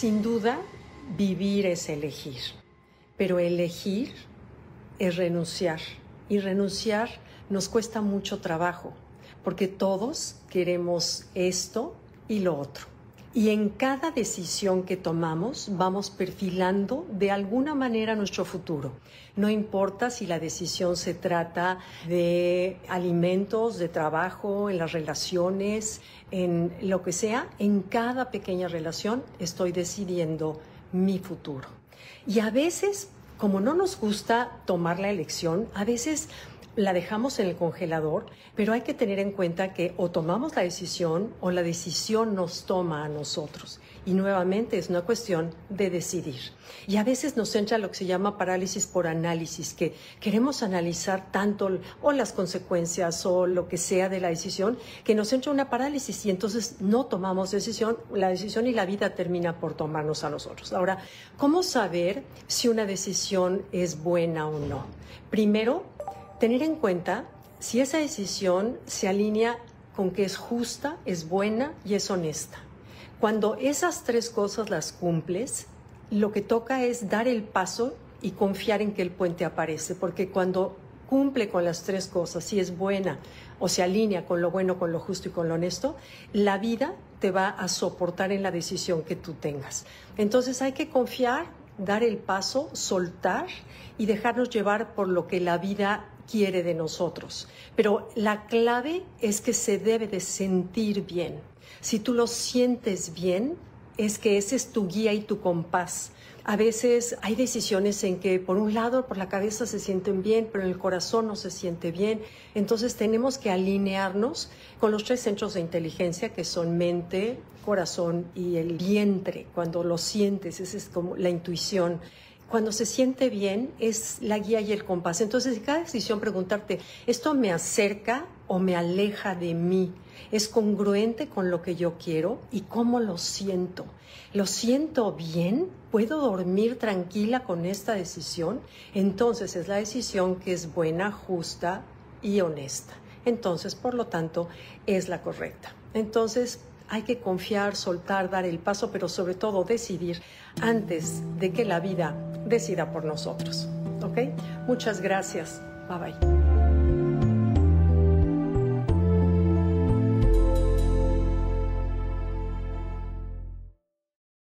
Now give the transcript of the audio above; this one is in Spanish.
Sin duda, vivir es elegir, pero elegir es renunciar y renunciar nos cuesta mucho trabajo porque todos queremos esto y lo otro. Y en cada decisión que tomamos vamos perfilando de alguna manera nuestro futuro. No importa si la decisión se trata de alimentos, de trabajo, en las relaciones, en lo que sea, en cada pequeña relación estoy decidiendo mi futuro. Y a veces, como no nos gusta tomar la elección, a veces la dejamos en el congelador, pero hay que tener en cuenta que o tomamos la decisión o la decisión nos toma a nosotros. Y nuevamente es una cuestión de decidir. Y a veces nos entra lo que se llama parálisis por análisis, que queremos analizar tanto o las consecuencias o lo que sea de la decisión, que nos entra una parálisis y entonces no tomamos decisión, la decisión y la vida termina por tomarnos a nosotros. Ahora, ¿cómo saber si una decisión es buena o no? Primero, tener en cuenta si esa decisión se alinea con que es justa, es buena y es honesta. Cuando esas tres cosas las cumples, lo que toca es dar el paso y confiar en que el puente aparece, porque cuando cumple con las tres cosas, si es buena o se alinea con lo bueno, con lo justo y con lo honesto, la vida te va a soportar en la decisión que tú tengas. Entonces hay que confiar, dar el paso, soltar y dejarnos llevar por lo que la vida quiere de nosotros. Pero la clave es que se debe de sentir bien. Si tú lo sientes bien, es que ese es tu guía y tu compás. A veces hay decisiones en que por un lado, por la cabeza se sienten bien, pero en el corazón no se siente bien. Entonces tenemos que alinearnos con los tres centros de inteligencia que son mente, corazón y el vientre. Cuando lo sientes, esa es como la intuición cuando se siente bien es la guía y el compás. Entonces, en cada decisión preguntarte, ¿esto me acerca o me aleja de mí? ¿Es congruente con lo que yo quiero y cómo lo siento? ¿Lo siento bien? ¿Puedo dormir tranquila con esta decisión? Entonces es la decisión que es buena, justa y honesta. Entonces, por lo tanto, es la correcta. Entonces, hay que confiar, soltar, dar el paso, pero sobre todo decidir antes de que la vida decida por nosotros. ¿Ok? Muchas gracias. Bye bye.